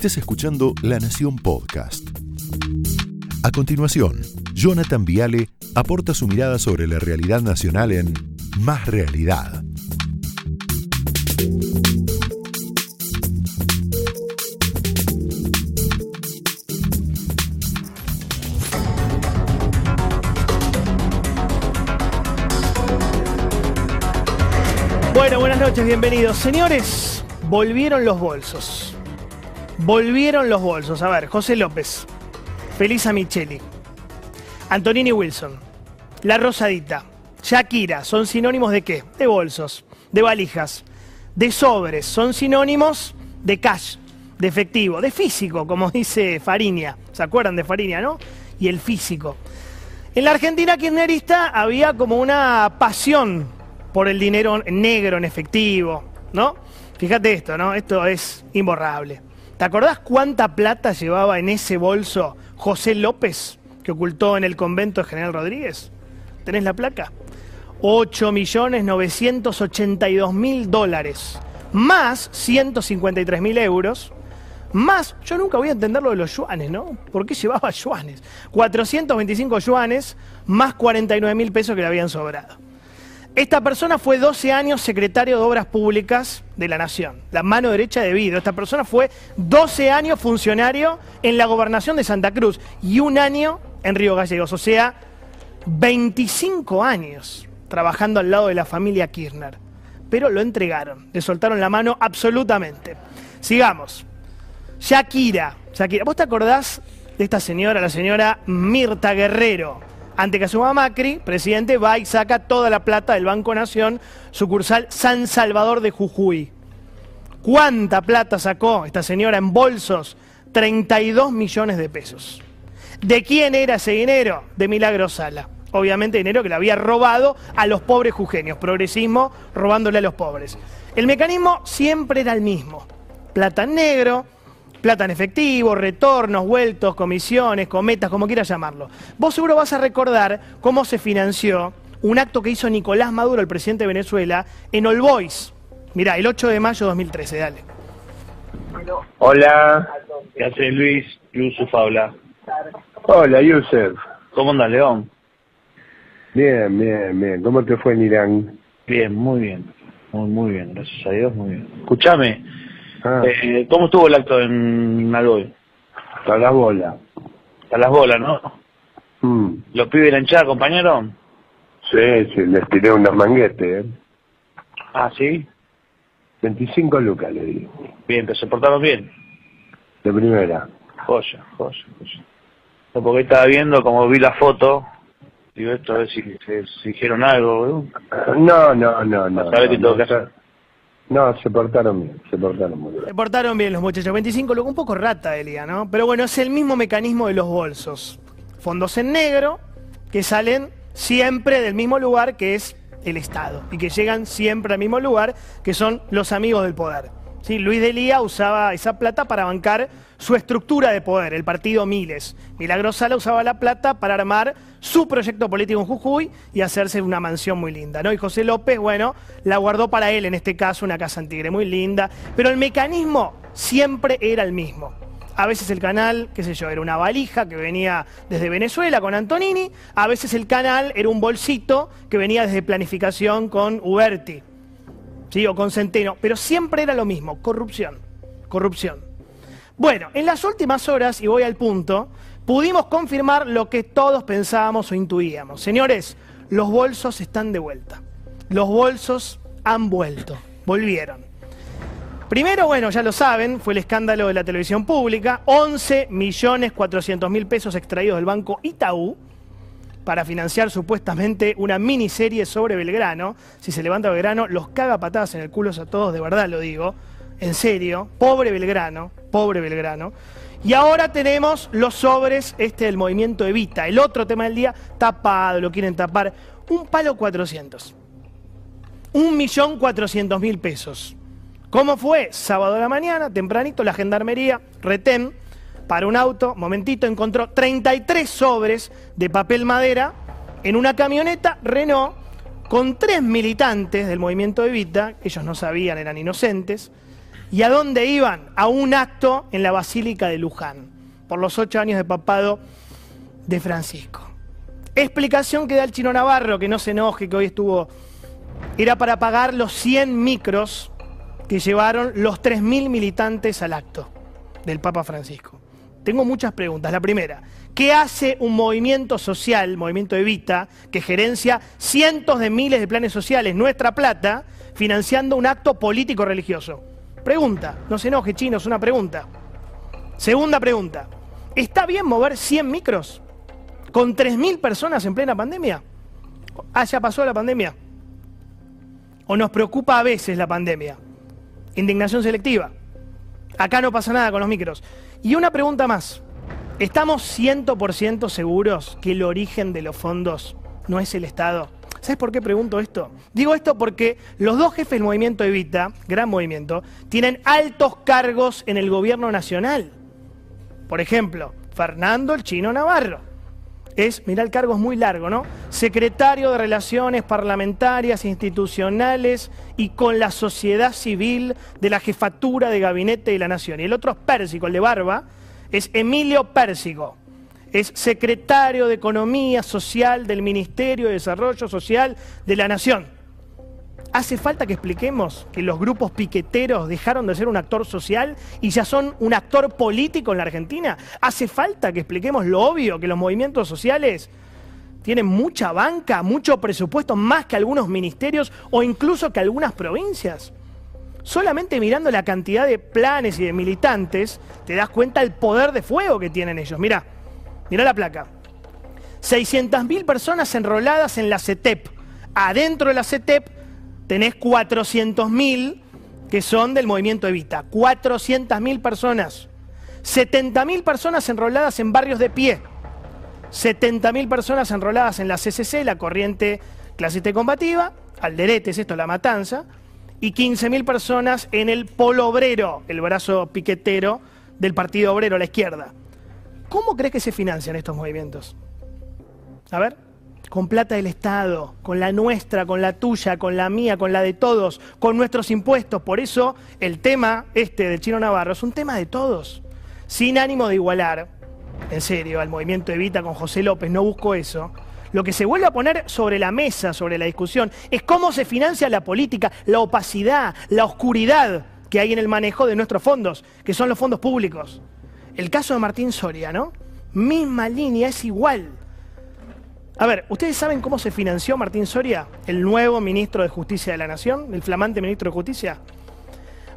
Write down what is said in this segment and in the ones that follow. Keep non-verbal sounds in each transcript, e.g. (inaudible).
estés escuchando La Nación Podcast. A continuación, Jonathan Viale aporta su mirada sobre la realidad nacional en Más Realidad. Bueno, buenas noches, bienvenidos. Señores, volvieron los bolsos. Volvieron los bolsos. A ver, José López, Felisa Micheli, Antonini Wilson, La Rosadita, Shakira, ¿son sinónimos de qué? De bolsos, de valijas, de sobres, son sinónimos de cash, de efectivo, de físico, como (laughs) dice Fariña. ¿Se acuerdan de Fariña, no? Y el físico. En la Argentina kirchnerista había como una pasión por el dinero negro en efectivo, ¿no? Fíjate esto, ¿no? Esto es imborrable. ¿Te acordás cuánta plata llevaba en ese bolso José López que ocultó en el convento de General Rodríguez? ¿Tenés la placa? 8.982.000 dólares, más 153.000 euros, más, yo nunca voy a entender lo de los yuanes, ¿no? ¿Por qué llevaba yuanes? 425 yuanes, más 49.000 pesos que le habían sobrado. Esta persona fue 12 años secretario de Obras Públicas de la Nación, la mano derecha de Vido. Esta persona fue 12 años funcionario en la gobernación de Santa Cruz y un año en Río Gallegos, o sea, 25 años trabajando al lado de la familia Kirchner. Pero lo entregaron, le soltaron la mano absolutamente. Sigamos. Shakira, Shakira, ¿vos te acordás de esta señora, la señora Mirta Guerrero? Ante que asuma Macri, presidente va y saca toda la plata del Banco Nación, sucursal San Salvador de Jujuy. ¿Cuánta plata sacó esta señora en bolsos? 32 millones de pesos. ¿De quién era ese dinero? De Milagro Sala. Obviamente dinero que le había robado a los pobres jujeños. Progresismo robándole a los pobres. El mecanismo siempre era el mismo. Plata en negro, plata en efectivo, retornos, vueltos, comisiones, cometas, como quieras llamarlo. Vos seguro vas a recordar cómo se financió un acto que hizo Nicolás Maduro, el presidente de Venezuela, en All Boys. Mirá, el 8 de mayo de 2013, dale. Hola. ¿Qué hace Luis? Yusuf habla. Hola, Yusef. ¿Cómo andas, León? Bien, bien, bien. ¿Cómo te fue en Irán? Bien, muy bien. Muy, muy bien, gracias a Dios, muy bien. Escúchame, Ah, eh, ¿cómo estuvo el acto en Alboy? a la bola. A las bolas, ¿no? Mm. ¿Los pibes de la hinchada acompañaron? Sí, sí, les tiré unos manguetes, ¿eh? Ah, ¿sí? 25 lucas le di. Bien, pero se portaron bien. De primera. Joya, joya, joya. No, porque estaba viendo, como vi la foto, digo esto, a ver si, si, si dijeron algo, ¿no? No, no, no, no. No, no, hacer. No, se portaron bien, se portaron muy bien. Se portaron bien los muchachos. 25 lucas, un poco rata día, ¿no? Pero bueno, es el mismo mecanismo de los bolsos. Fondos en negro que salen siempre del mismo lugar que es el Estado y que llegan siempre al mismo lugar que son los amigos del poder. ¿Sí? Luis de Lía usaba esa plata para bancar su estructura de poder, el partido Miles. Milagro Sala usaba la plata para armar su proyecto político en Jujuy y hacerse una mansión muy linda. ¿no? Y José López, bueno, la guardó para él, en este caso, una casa en Tigre muy linda. Pero el mecanismo siempre era el mismo. A veces el canal, qué sé yo, era una valija que venía desde Venezuela con Antonini. A veces el canal era un bolsito que venía desde planificación con Uberti. ¿Sí? o con Centeno, pero siempre era lo mismo, corrupción, corrupción. Bueno, en las últimas horas, y voy al punto, pudimos confirmar lo que todos pensábamos o intuíamos. Señores, los bolsos están de vuelta. Los bolsos han vuelto, volvieron. Primero, bueno, ya lo saben, fue el escándalo de la televisión pública, 11 millones 400 mil pesos extraídos del banco Itaú, para financiar supuestamente una miniserie sobre Belgrano. Si se levanta Belgrano, los caga patadas en el culo a todos, de verdad lo digo. En serio, pobre Belgrano, pobre Belgrano. Y ahora tenemos los sobres este del movimiento Evita. El otro tema del día, tapado, lo quieren tapar. Un palo 400. Un millón cuatrocientos mil pesos. ¿Cómo fue? Sábado de la mañana, tempranito, la gendarmería, retén, para un auto, momentito, encontró 33 sobres de papel madera en una camioneta Renault con tres militantes del movimiento Evita, ellos no sabían, eran inocentes, ¿Y a dónde iban? A un acto en la Basílica de Luján, por los ocho años de papado de Francisco. Explicación que da el chino Navarro, que no se enoje, que hoy estuvo. Era para pagar los 100 micros que llevaron los 3.000 militantes al acto del Papa Francisco. Tengo muchas preguntas. La primera, ¿qué hace un movimiento social, movimiento Evita, que gerencia cientos de miles de planes sociales, nuestra plata, financiando un acto político religioso? Pregunta, no se enoje, chino, es una pregunta. Segunda pregunta, ¿está bien mover 100 micros con 3.000 personas en plena pandemia? Ah, pasó la pandemia. ¿O nos preocupa a veces la pandemia? Indignación selectiva. Acá no pasa nada con los micros. Y una pregunta más. ¿Estamos 100% seguros que el origen de los fondos no es el Estado? ¿Sabes por qué pregunto esto? Digo esto porque los dos jefes del movimiento Evita, gran movimiento, tienen altos cargos en el gobierno nacional. Por ejemplo, Fernando el Chino Navarro. Es, mira, el cargo es muy largo, ¿no? Secretario de Relaciones Parlamentarias, Institucionales y con la sociedad civil de la jefatura de gabinete de la Nación. Y el otro es Pérsico, el de Barba, es Emilio Pérsico es secretario de Economía Social del Ministerio de Desarrollo Social de la Nación. ¿Hace falta que expliquemos que los grupos piqueteros dejaron de ser un actor social y ya son un actor político en la Argentina? ¿Hace falta que expliquemos lo obvio, que los movimientos sociales tienen mucha banca, mucho presupuesto, más que algunos ministerios o incluso que algunas provincias? Solamente mirando la cantidad de planes y de militantes, te das cuenta del poder de fuego que tienen ellos. Mira, Mirá la placa. 600.000 personas enroladas en la CETEP. Adentro de la CETEP tenés 400.000 que son del movimiento Evita. 400.000 personas. 70.000 personas enroladas en barrios de pie. 70.000 personas enroladas en la CCC, la corriente clasista combativa. Alderete es esto, la matanza. Y 15.000 personas en el polo obrero, el brazo piquetero del Partido Obrero la izquierda. ¿Cómo crees que se financian estos movimientos? A ver, con plata del Estado, con la nuestra, con la tuya, con la mía, con la de todos, con nuestros impuestos. Por eso el tema este del Chino Navarro es un tema de todos. Sin ánimo de igualar, en serio, al movimiento Evita con José López, no busco eso. Lo que se vuelve a poner sobre la mesa, sobre la discusión, es cómo se financia la política, la opacidad, la oscuridad que hay en el manejo de nuestros fondos, que son los fondos públicos. El caso de Martín Soria, ¿no? Misma línea, es igual. A ver, ¿ustedes saben cómo se financió Martín Soria, el nuevo ministro de Justicia de la Nación, el flamante ministro de Justicia?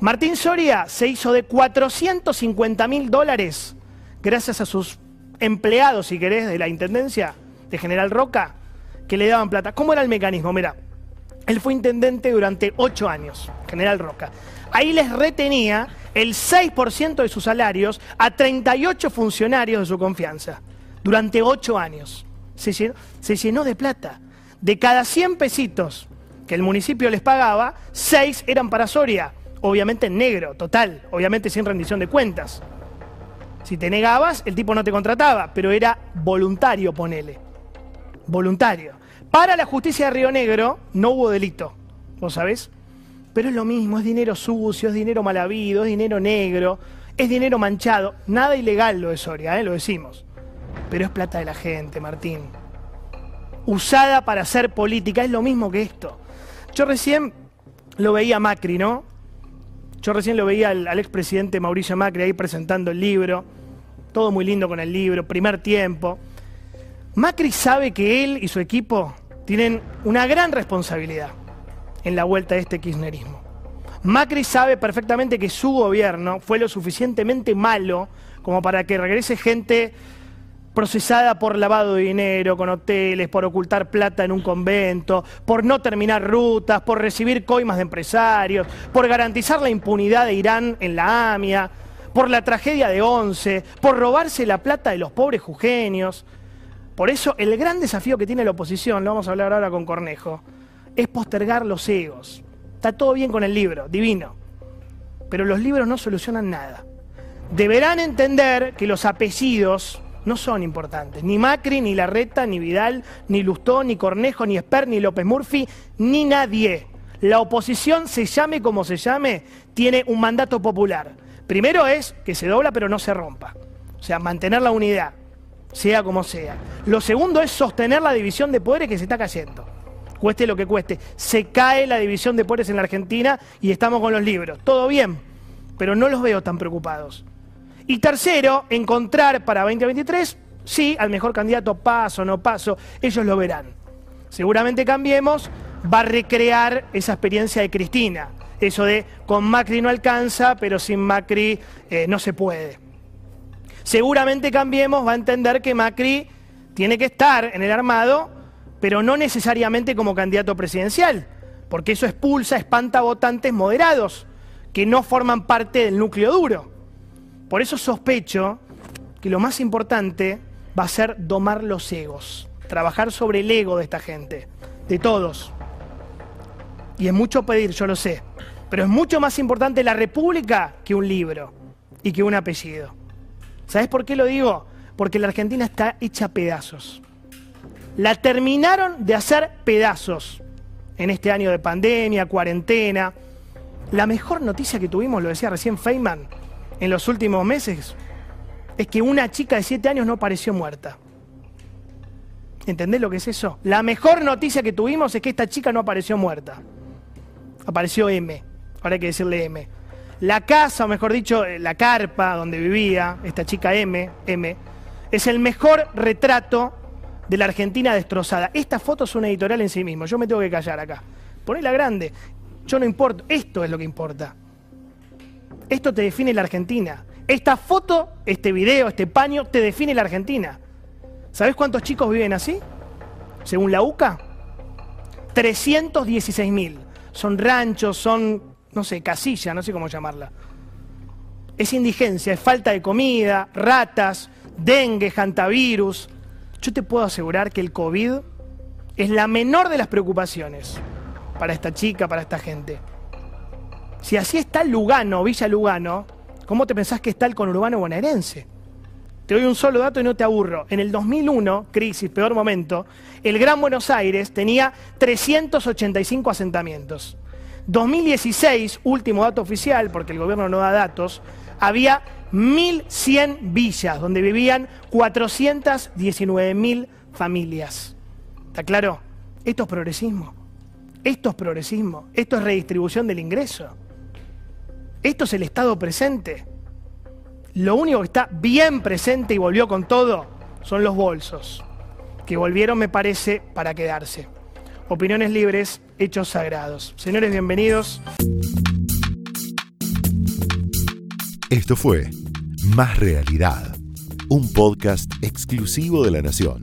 Martín Soria se hizo de 450 mil dólares gracias a sus empleados, si querés, de la Intendencia de General Roca, que le daban plata. ¿Cómo era el mecanismo? Mira, él fue intendente durante ocho años, General Roca. Ahí les retenía el 6% de sus salarios a 38 funcionarios de su confianza durante 8 años. Se llenó, de plata. De cada 100 pesitos que el municipio les pagaba, 6 eran para Soria, obviamente en negro, total, obviamente sin rendición de cuentas. Si te negabas, el tipo no te contrataba, pero era voluntario, ponele. Voluntario. Para la justicia de Río Negro no hubo delito, ¿vos sabés? Pero es lo mismo, es dinero sucio, es dinero mal habido, es dinero negro, es dinero manchado. Nada ilegal lo de Soria, ¿eh? lo decimos. Pero es plata de la gente, Martín. Usada para hacer política, es lo mismo que esto. Yo recién lo veía Macri, ¿no? Yo recién lo veía al, al expresidente Mauricio Macri ahí presentando el libro. Todo muy lindo con el libro, primer tiempo. Macri sabe que él y su equipo tienen una gran responsabilidad en la vuelta de este kirchnerismo. Macri sabe perfectamente que su gobierno fue lo suficientemente malo como para que regrese gente procesada por lavado de dinero, con hoteles, por ocultar plata en un convento, por no terminar rutas, por recibir coimas de empresarios, por garantizar la impunidad de Irán en la AMIA, por la tragedia de Once, por robarse la plata de los pobres jujeños. Por eso el gran desafío que tiene la oposición, lo vamos a hablar ahora con Cornejo, es postergar los egos. Está todo bien con el libro, divino. Pero los libros no solucionan nada. Deberán entender que los apellidos no son importantes. Ni Macri, ni Larreta, ni Vidal, ni Lustó, ni Cornejo, ni Esper, ni López Murphy, ni nadie. La oposición, se llame como se llame, tiene un mandato popular. Primero es que se dobla pero no se rompa. O sea, mantener la unidad, sea como sea. Lo segundo es sostener la división de poderes que se está cayendo. Cueste lo que cueste. Se cae la división de poderes en la Argentina y estamos con los libros. Todo bien, pero no los veo tan preocupados. Y tercero, encontrar para 2023, sí, al mejor candidato, paso, no paso, ellos lo verán. Seguramente Cambiemos va a recrear esa experiencia de Cristina. Eso de con Macri no alcanza, pero sin Macri eh, no se puede. Seguramente Cambiemos va a entender que Macri tiene que estar en el armado, pero no necesariamente como candidato presidencial, porque eso expulsa, espanta votantes moderados, que no forman parte del núcleo duro. Por eso sospecho que lo más importante va a ser domar los egos, trabajar sobre el ego de esta gente, de todos. Y es mucho pedir, yo lo sé, pero es mucho más importante la república que un libro y que un apellido. ¿Sabes por qué lo digo? Porque la Argentina está hecha pedazos. La terminaron de hacer pedazos en este año de pandemia, cuarentena. La mejor noticia que tuvimos, lo decía recién Feynman, en los últimos meses es que una chica de 7 años no pareció muerta. ¿Entendés lo que es eso? La mejor noticia que tuvimos es que esta chica no apareció muerta. Apareció M. Ahora hay que decirle M. La casa, o mejor dicho, la carpa donde vivía esta chica M, M, es el mejor retrato de la Argentina destrozada. Esta foto es una editorial en sí mismo. Yo me tengo que callar acá. Ponela grande. Yo no importo. Esto es lo que importa. Esto te define la Argentina. Esta foto, este video, este paño, te define la Argentina. ¿Sabes cuántos chicos viven así? Según la UCA, 316 mil. Son ranchos, son, no sé, casillas, no sé cómo llamarla. Es indigencia, es falta de comida, ratas, dengue, hantavirus. Yo te puedo asegurar que el COVID es la menor de las preocupaciones para esta chica, para esta gente. Si así está Lugano, Villa Lugano, ¿cómo te pensás que está el conurbano bonaerense? Te doy un solo dato y no te aburro. En el 2001, crisis, peor momento, el Gran Buenos Aires tenía 385 asentamientos. 2016, último dato oficial, porque el gobierno no da datos, había 1.100 villas donde vivían 419.000 familias. ¿Está claro? Esto es progresismo. Esto es progresismo. Esto es redistribución del ingreso. Esto es el Estado presente. Lo único que está bien presente y volvió con todo son los bolsos, que volvieron, me parece, para quedarse. Opiniones libres, hechos sagrados. Señores, bienvenidos. Esto fue Más Realidad, un podcast exclusivo de La Nación.